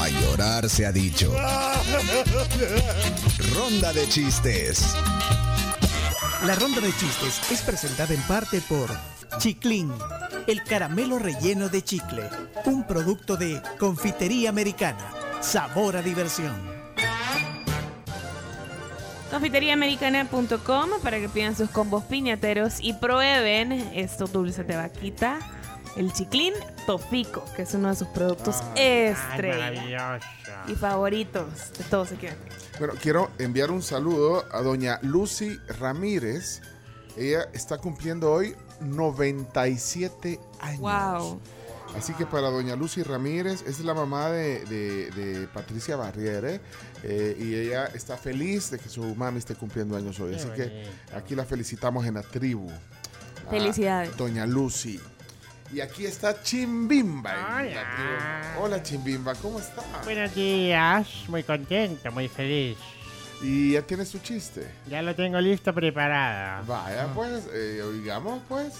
a llorar se ha dicho. Ronda de chistes. La ronda de chistes es presentada en parte por Chiclin, el caramelo relleno de chicle, un producto de confitería americana. Sabor a diversión. Confiteriaamericana.com para que pidan sus combos piñateros y prueben esto dulce de vaquita, el chiclín Topico, que es uno de sus productos estrella y favoritos de todos aquí. Bueno, quiero enviar un saludo a doña Lucy Ramírez. Ella está cumpliendo hoy 97 años. Wow. Así que para doña Lucy Ramírez, es la mamá de, de- de Patricia Barriere, eh, y ella está feliz de que su mami esté cumpliendo años hoy. Así que aquí la felicitamos en la tribu. a Felicidades. Doña Lucy. Y aquí está Chimbimba. en la tribu. Hola Chimbimba, ¿cómo está? Buenos días, muy contento, muy feliz. Y ya tiene su chiste. Ya lo tengo listo preparado. Vaya, pues, eh, oigamos, pues.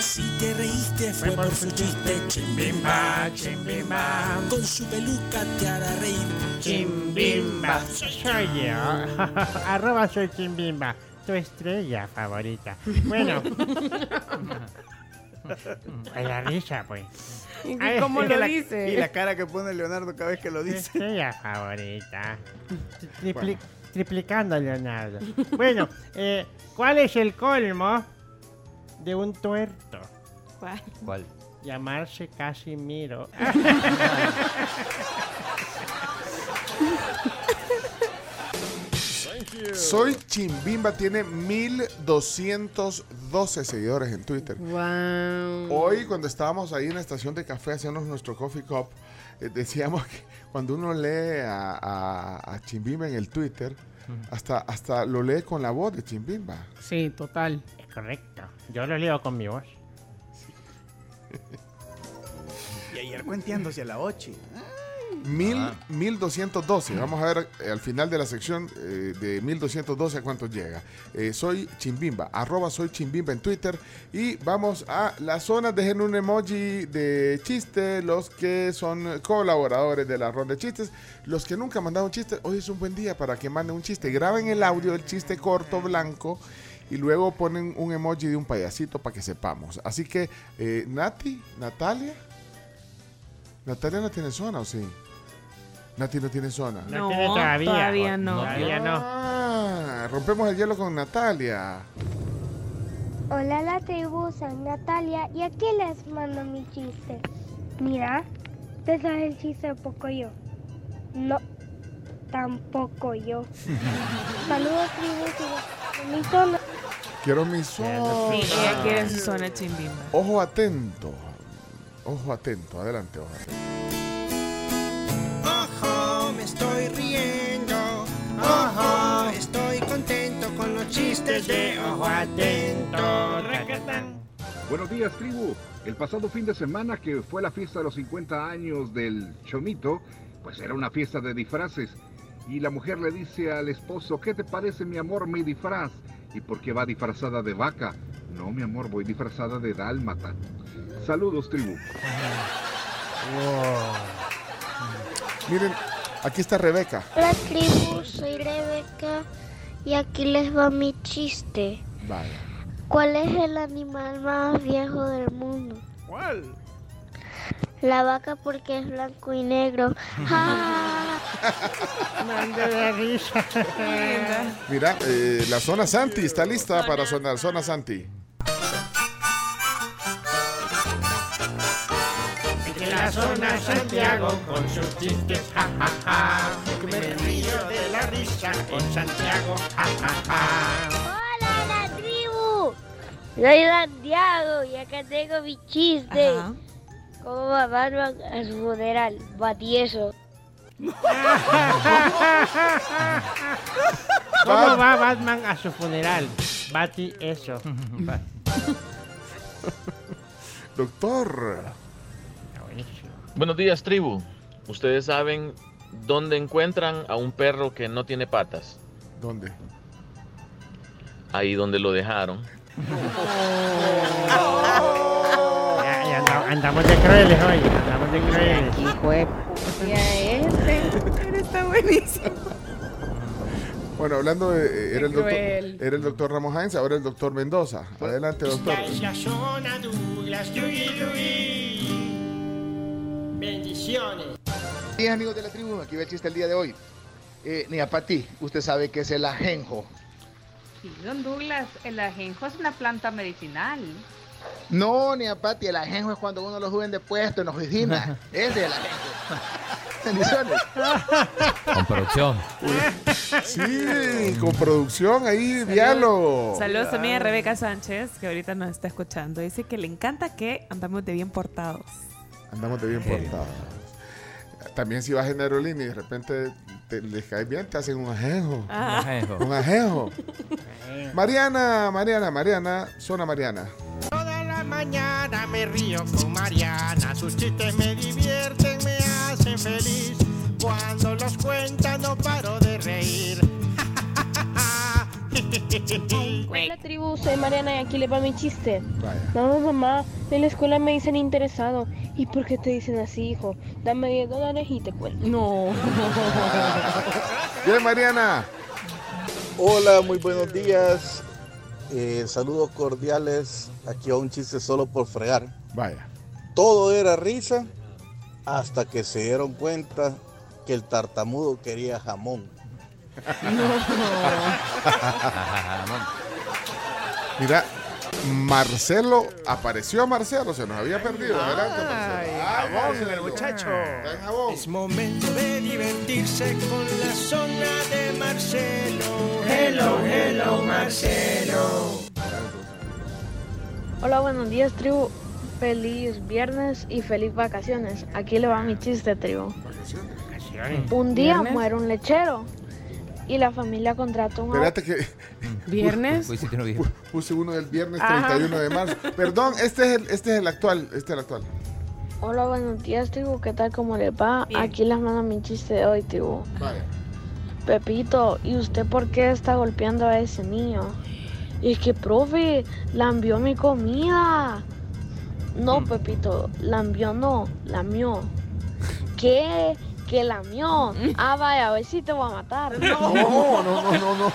Si te reíste fue por su chiste, Chimbimba, chimbimba, Con su peluca te hará reír. chimbimba. Soy yo. Arroba soy chimbimba, tu estrella favorita. Bueno. La risa, pues. Ay, ¿Cómo y lo la- dice? Y la cara que pone Leonardo cada vez que lo Tu dice. estrella favorita. Tripli- Triplicando a Leonardo. Bueno, eh, ¿cuál es el colmo de un tuerto? ¿Cuál? ¿Cuál? Llamarse Casimiro. Soy Chimbimba, tiene 1212 seguidores en Twitter. Wow. Hoy, cuando estábamos ahí en la estación de café haciendo nuestro coffee cup, eh, decíamos que cuando uno lee a, a- a Chimbimba en el Twitter, hasta, hasta lo lee con la voz de Chimbimba. Sí, total. Es correcto. Yo lo leo con mi voz. Y ayer cuenteándose a la 8. Mil, 1212. Vamos a ver eh, al final de la sección eh, de 1212 a cuántos llega. Eh, soy Chimbimba, arroba soy Chimbimba en Twitter. Y vamos a las zonas. Dejen un emoji de chiste. Los que son colaboradores de la ronda de chistes. Los que nunca han mandado un chiste. Hoy es un buen día para que manden un chiste. Graben el audio del chiste corto, blanco. Y luego ponen un emoji de un payasito para que sepamos. Así que, eh, Nati, Natalia. Natalia no tiene zona, ¿o sí? Nati no tiene zona. No, No, tiene todavía. todavía no. Todavía no. Ah, rompemos el hielo con Natalia. Hola la tribu, soy Natalia y aquí les mando mi chiste. Mira, ¿te sabes el chiste de Pocoyo? No, tampoco yo. Saludos tribu, mi zona. Quiero mi zona. Sí, ella quiere su zona chimbimba. Ojo atento. Ojo atento. Adelante, ojo atento. Ojo, estoy contento con los chistes de ojo atento. Racatán. Buenos días, tribu. El pasado fin de semana, que fue la fiesta de los 50 años del Chomito, pues era una fiesta de disfraces. Y la mujer le dice al esposo, ¿qué te parece, mi amor, mi disfraz? ¿Y por qué va disfrazada de vaca? No, mi amor, voy disfrazada de dálmata. Saludos, tribu. Miren, aquí está Rebeca. Hola tribu, soy Rebeca y aquí les va mi chiste. Vaya. ¿Cuál es el animal más viejo del mundo? ¿Cuál? La vaca porque es blanco y negro. ¡Ja! Mande de risa. Mira, eh, la zona Santi está lista para sonar. Zona Santi. La zona Santiago con sus chistes, ja, ja, ja. Me río de la risa con Santiago, ja, ja, ja. ¡Hola la tribu! Soy Santiago y acá tengo mi chiste. Ajá. ¿Cómo va Batman a su funeral? Batieso. ¿Cómo va Batman a su funeral? Bati eso. Doctor. Buenos días, tribu. ¿Ustedes saben dónde encuentran a un perro que no tiene patas? ¿Dónde? Ahí donde lo dejaron. Ya, ya andaba, andamos de crueles hoy, andamos de crueles. Hijo de este. Está buenísimo. Bueno, hablando de. eh, Era el, doctor, era el doctor Ramos Hines, ahora el doctor Mendoza. Adelante, doctor. Bendiciones. Bien, amigos de la tribu, aquí va el chiste el día de hoy. Eh, Niapati, usted sabe que es el ajenjo. Sí, don Douglas, el ajenjo es una planta medicinal. No, Niapati, el ajenjo es cuando uno lo suben de puesto en la oficina. Ese es el ajenjo. Bendiciones. Con producción. Sí, con producción ahí, diálogo. Saludos a mi amiga Rebeca Sánchez, que ahorita nos está escuchando. Dice que le encanta que andamos de bien portados. Andamos de bien portados. También si vas en aerolínea y de repente te, les caes bien, te hacen un ajejo. Ah. Un ajejo. Un ajejo. Mariana, Mariana, Mariana, zona Mariana. Toda la mañana me río con Mariana. Sus chistes me divierten, me hacen feliz. Cuando los cuenta no paro Hola tribu, soy Mariana y aquí le va mi chiste. Vaya. No, mamá, en la escuela me dicen interesado. ¿Y por qué te dicen así, hijo? Dame 10 dólares y te cuento. No. Bien, Mariana. Hola, muy buenos días. Eh, saludos cordiales. Aquí a un chiste solo por fregar. Vaya. Todo era risa hasta que se dieron cuenta que el tartamudo quería jamón. Mira, Marcelo, apareció Marcelo, se nos había perdido. Adelante, Marcelo. Ay, jabón, muchacho. Está en jabón. Es momento de divertirse con la zona de Marcelo. Hello, hello, Marcelo. Hola, buenos días, tribu. Feliz viernes y feliz vacaciones. Aquí le va mi chiste, tribu. Un día ¿Viernes? muere un lechero y la familia contrata un Espérate que ¿Viernes? Puse uno del viernes Ajá. 31 de marzo. Perdón, este es el, este es el actual. Este es el actual. Hola, buenos días, tribu. ¿Qué tal? ¿Cómo les va? Bien. Aquí les mando mi chiste de hoy. Vaya. Pepito, ¿y usted por qué está golpeando a ese niño? Es que, profe, lambió mi comida. No, Pepito, lambió no, lamió. ¿Qué? ¿Que lamió? Ah, vaya, a ver si te voy a matar. No, no, no, no, no.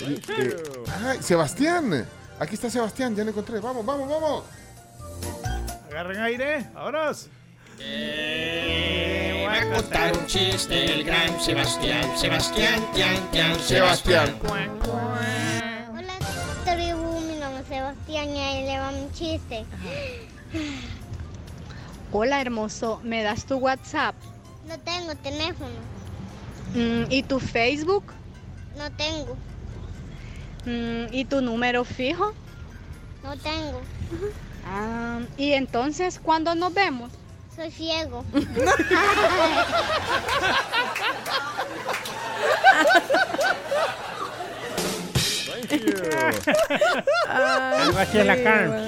Eh, ay, Sebastián. Aquí está Sebastián, ya lo encontré. Vamos, vamos, vamos. Agarren aire, vámonos. Eh, va a contar un chiste el gran Sebastián. Sebastián, tian, tian, Sebastián. Hola, tribu, mi nombre es Sebastián y ahí le va mi chiste. Hola hermoso, ¿me das tu WhatsApp? No tengo teléfono, Mm, ¿Y tu Facebook? no tengo, Mm, ¿Y tu número fijo? no tengo, Ah, ¿Y entonces cuándo nos vemos? soy ciego. Algo así en la cara.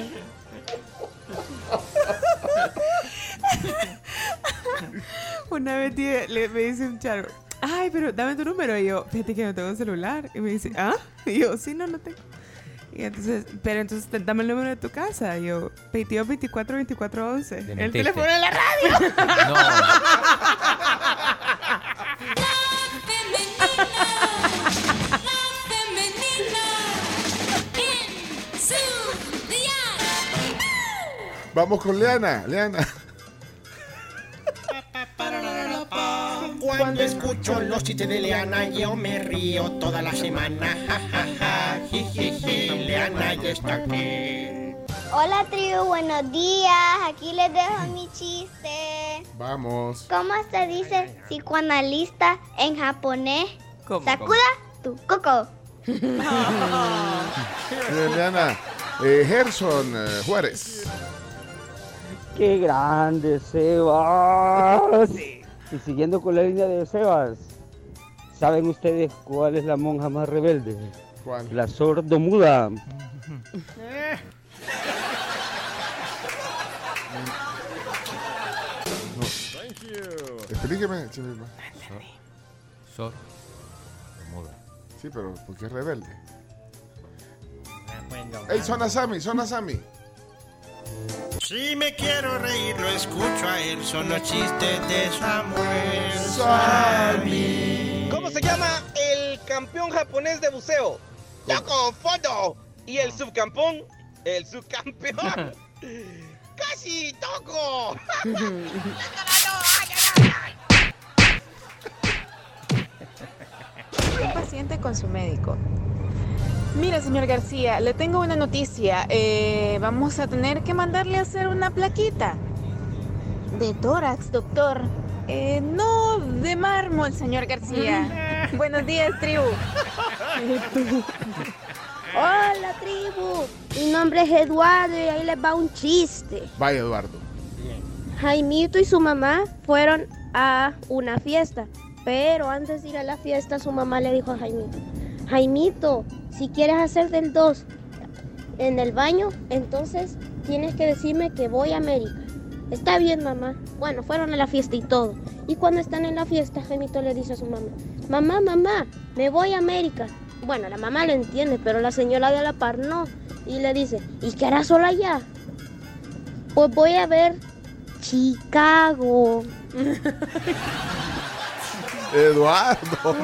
Una vez die- le- me dice un charo, ay, pero dame tu número. Y yo, fíjate que no tengo celular. Y me dice, ¿ah? Y yo, sí, no, no tengo. Y entonces, pero entonces dame el número de tu casa. Y yo, 22 24 24 11. El teléfono de la radio. Vamos con Leana. Leana. Cuando escucho los chistes de Leana, yo me río toda la semana. Ja, ja, ja, ji, ji, ji. Leana ya está aquí. Hola, tribu, buenos días. Aquí les dejo mi chiste. Vamos. ¿Cómo se dice psicoanalista en japonés? ¿Cómo? Sakuda tu coco. Bien, Leana. Eh, Gerson eh, Juárez. ¡Qué grande, Sebas! Y siguiendo con la línea de Sebas, ¿saben ustedes cuál es la monja más rebelde? ¿Cuál? La sordomuda. Explíqueme, Chimilma. Sor. Muda. Sí, pero ¿por qué es rebelde? Riendo. Ey, Zona Sammy, Zona Sammy. Si me quiero reír, lo escucho a él. Son los chistes de Samuel ¿Cómo se llama el campeón japonés de buceo? Yo confundo. ¿Y el subcampeón? El subcampeón. ¡Casi toco! Un paciente con su médico. Mire, señor García, le tengo una noticia. Eh, vamos a tener que mandarle a hacer una plaquita. De tórax, doctor. Eh, no de mármol, señor García. Buenos días, tribu. Hola, tribu. Mi nombre es Eduardo y ahí les va un chiste. Vaya, Eduardo. Jaimito y su mamá fueron a una fiesta, pero antes de ir a la fiesta su mamá le dijo a Jaimito, Jaimito, si quieres hacer del 2 en el baño, entonces tienes que decirme que voy a América. Está bien, mamá. Bueno, fueron a la fiesta y todo. Y cuando están en la fiesta, Jaimito le dice a su mamá, mamá, mamá, me voy a América. Bueno, la mamá lo entiende, pero la señora de la par no. Y le dice, ¿y qué harás sola allá? Pues voy a ver Chicago. Eduardo.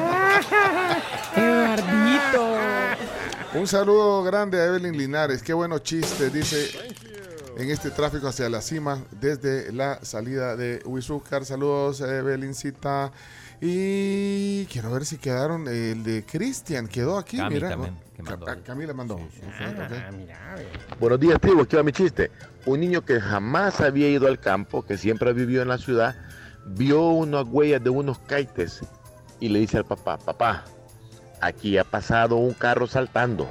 Eduardito. Un saludo grande a Evelyn Linares. Qué bueno chiste, dice en este tráfico hacia la cima desde la salida de Huizúcar. Saludos, Evelincita. Y quiero ver si quedaron. El de Cristian quedó aquí. Cami mira. también, que mandó. Ca- Camila mandó. Ah, mira, ve. Buenos días, tribu. Aquí va mi chiste. Un niño que jamás había ido al campo, que siempre vivió en la ciudad, vio unas huellas de unos kaites y le dice al papá, papá, aquí ha pasado un carro saltando.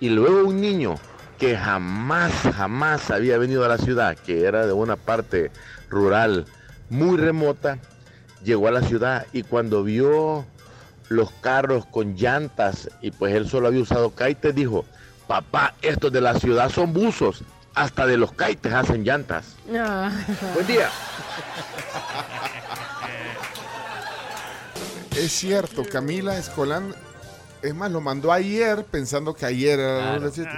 Y luego un niño que jamás, jamás había venido a la ciudad, que era de una parte rural muy remota, llegó a la ciudad y cuando vio los carros con llantas y pues él solo había usado kaites, dijo, papá, estos de la ciudad son buzos, hasta de los kaites hacen llantas. Buen día. Es cierto, Camila Escolán, es más, lo mandó ayer pensando que ayer era la Claro. siete.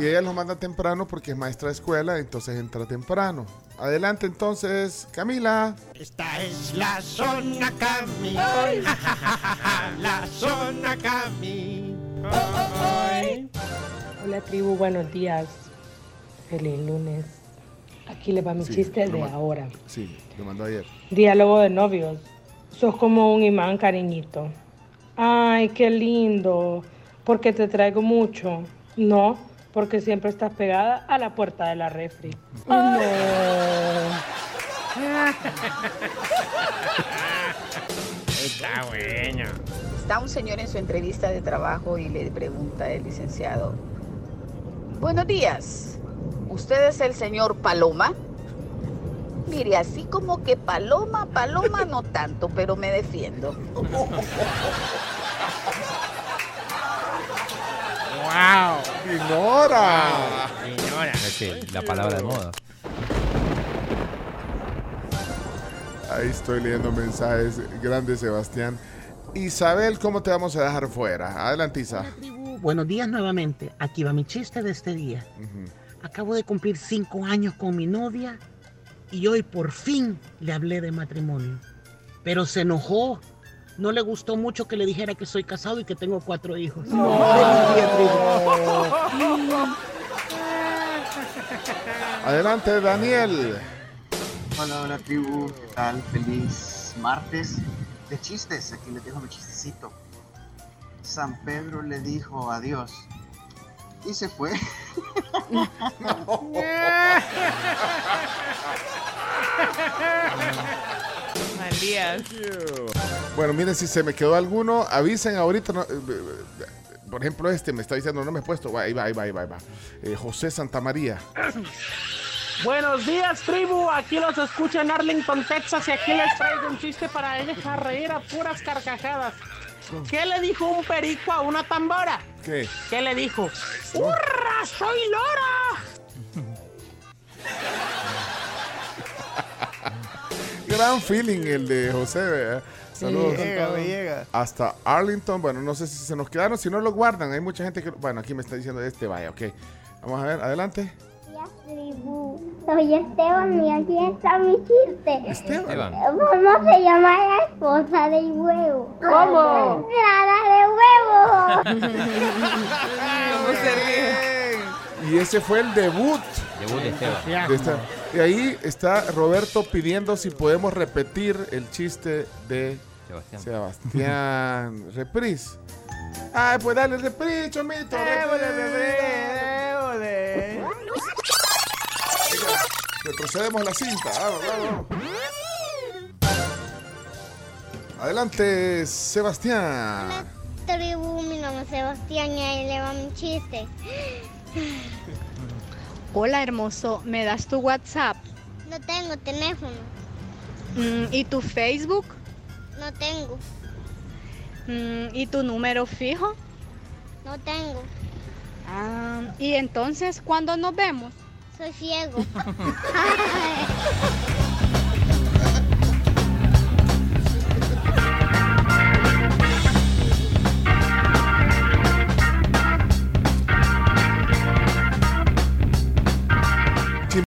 Y ella lo manda temprano porque es maestra de escuela, entonces entra temprano. Adelante entonces, Camila. Esta es la zona Cami. la zona Cami. Hola tribu, buenos días. Feliz lunes. Aquí le va mi Sí, chiste de ahora. Sí, lo mandó ayer. Diálogo de novios. Sos como un imán, cariñito. Ay, qué lindo. Porque te traigo mucho. No, porque siempre estás pegada a la puerta de la refri. No. Está bueno. Está un señor en su entrevista de trabajo y le pregunta el licenciado, buenos días, ¿usted es el señor Paloma? Mire, así como que Paloma, Paloma no tanto, pero me defiendo. ¡Wow! ¡Ignora! Ignora. Es que la palabra de moda. Ahí estoy leyendo mensajes. Grande Sebastián. Isabel, ¿cómo te vamos a dejar fuera? Adelante, Isa. Buenos días nuevamente. Aquí va mi chiste de este día. Acabo de cumplir cinco años con mi novia y hoy por fin le hablé de matrimonio. Pero se enojó. No le gustó mucho que le dijera que soy casado y que tengo cuatro hijos. Tribu. Adelante, Daniel. Hola, hola tribu, ¿qué tal? Feliz martes de chistes. Aquí les dejo mi chistecito. San Pedro le dijo adiós y se fue. Bueno, miren, si se me quedó alguno, avisen ahorita. no, por ejemplo, este me está diciendo, no me he puesto. Ahí va, ahí va, ahí va, ahí va. Eh, José Santamaría. Buenos días, tribu. Aquí los escucha en Arlington, Texas. Y aquí les traigo un chiste para dejar reír a puras carcajadas. ¿Qué le dijo un perico a una tambora? ¿Qué? ¿Qué le dijo? ¡Hurra! ¡Soy Lora! Gran feeling el de José. ¿verdad? Saludos. Me llega, me llega. Hasta Arlington. Bueno, no sé si se nos quedaron. Si no lo guardan, hay mucha gente que. Bueno, aquí me está diciendo este, vaya, ok. Vamos a ver, adelante. Tribu. Soy Esteban y aquí está mi chiste. Esteban. ¿Cómo se llama la esposa del huevo? ¿Cómo? Clara de huevo. ¿Cómo se ríe? Y ese fue el debut. Debut de Esteban. de esta- Y ahí está Roberto pidiendo si podemos repetir el chiste de Sebastián. Sebastián. Reprise. Ay, pues dale reprise, chomito. Retrocedemos la cinta. Vamos, vamos, vamos. Adelante, Sebastián. Tribu, mi nombre es Sebastián y ahí le va mi chiste. Hola hermoso, ¿me das tu WhatsApp? No tengo teléfono. Mm, ¿Y tu Facebook? No tengo. Mm, ¿Y tu número fijo? No tengo. Ah, ¿Y entonces cuándo nos vemos? Soy ciego.